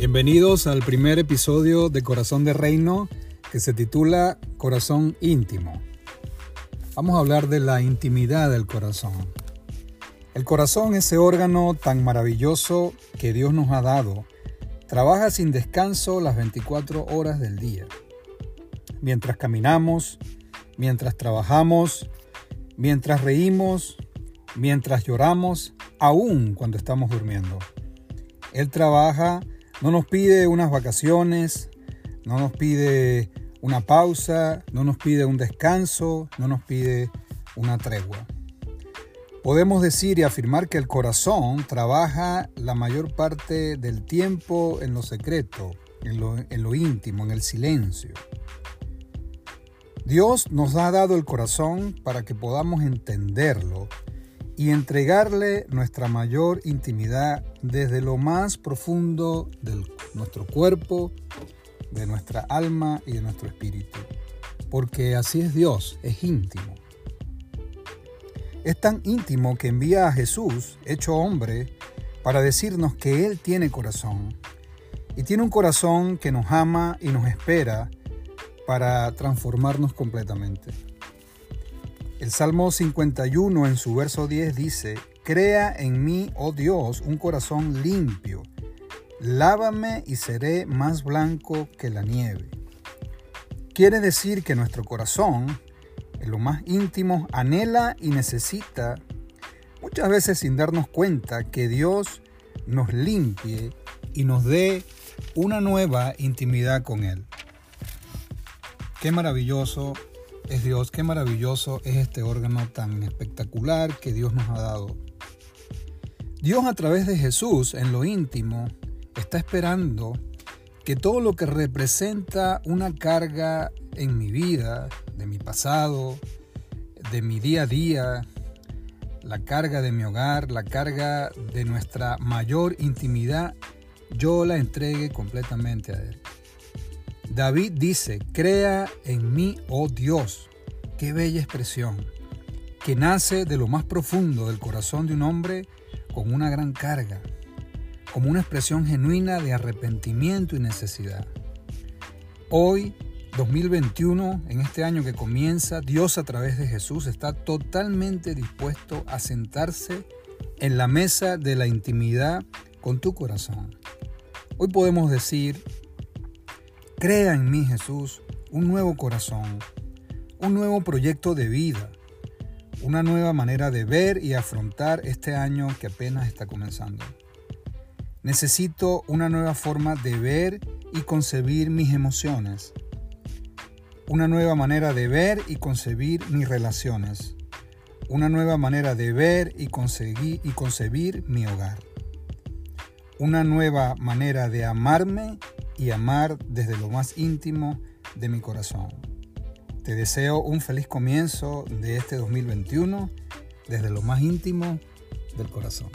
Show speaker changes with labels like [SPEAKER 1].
[SPEAKER 1] Bienvenidos al primer episodio de Corazón de Reino que se titula Corazón íntimo. Vamos a hablar de la intimidad del corazón. El corazón, ese órgano tan maravilloso que Dios nos ha dado, trabaja sin descanso las 24 horas del día. Mientras caminamos, mientras trabajamos, mientras reímos, mientras lloramos, aún cuando estamos durmiendo. Él trabaja, no nos pide unas vacaciones, no nos pide una pausa, no nos pide un descanso, no nos pide una tregua. Podemos decir y afirmar que el corazón trabaja la mayor parte del tiempo en lo secreto, en lo, íntimo, en el silencio. Dios nos ha dado el corazón para que podamos entenderlo y entregarle nuestra mayor intimidad desde lo más profundo de nuestro cuerpo, de nuestra alma y de nuestro espíritu. Porque así es Dios, es íntimo. Es tan íntimo que envía a Jesús, hecho hombre, para decirnos que Él tiene corazón. Y tiene un corazón que nos ama y nos espera para transformarnos completamente. El Salmo 51 en su verso 10 dice, Crea en mí, oh Dios, un corazón limpio. Lávame y seré más blanco que la nieve. Quiere decir que nuestro corazón, en lo más íntimo, anhela y necesita, muchas veces sin darnos cuenta, que Dios nos limpie y nos dé una nueva intimidad con Él. Qué maravilloso es Dios, qué maravilloso es este órgano tan espectacular que Dios nos ha dado. Dios a través de Jesús en lo íntimo está esperando que todo lo que representa una carga en mi vida, de mi pasado, de mi día a día, la carga de mi hogar, la carga de nuestra mayor intimidad, yo la entregue completamente a Él. David dice, crea en mí, oh Dios. Qué bella expresión, que nace de lo más profundo del corazón de un hombre con una gran carga, como una expresión genuina de arrepentimiento y necesidad. Hoy, 2021, en este año que comienza, Dios a través de Jesús está totalmente dispuesto a sentarse en la mesa de la intimidad con tu corazón. Hoy podemos decir, Crea en mí, Jesús, un nuevo corazón, un nuevo proyecto de vida, una nueva manera de ver y afrontar este año que apenas está comenzando. Necesito una nueva forma de ver y concebir mis emociones, una nueva manera de ver y concebir mis relaciones, una nueva manera de ver y, conseguir, y concebir mi hogar, una nueva manera de amarme y amar desde lo más íntimo de mi corazón. Te deseo un feliz comienzo de este 2021 desde lo más íntimo del corazón.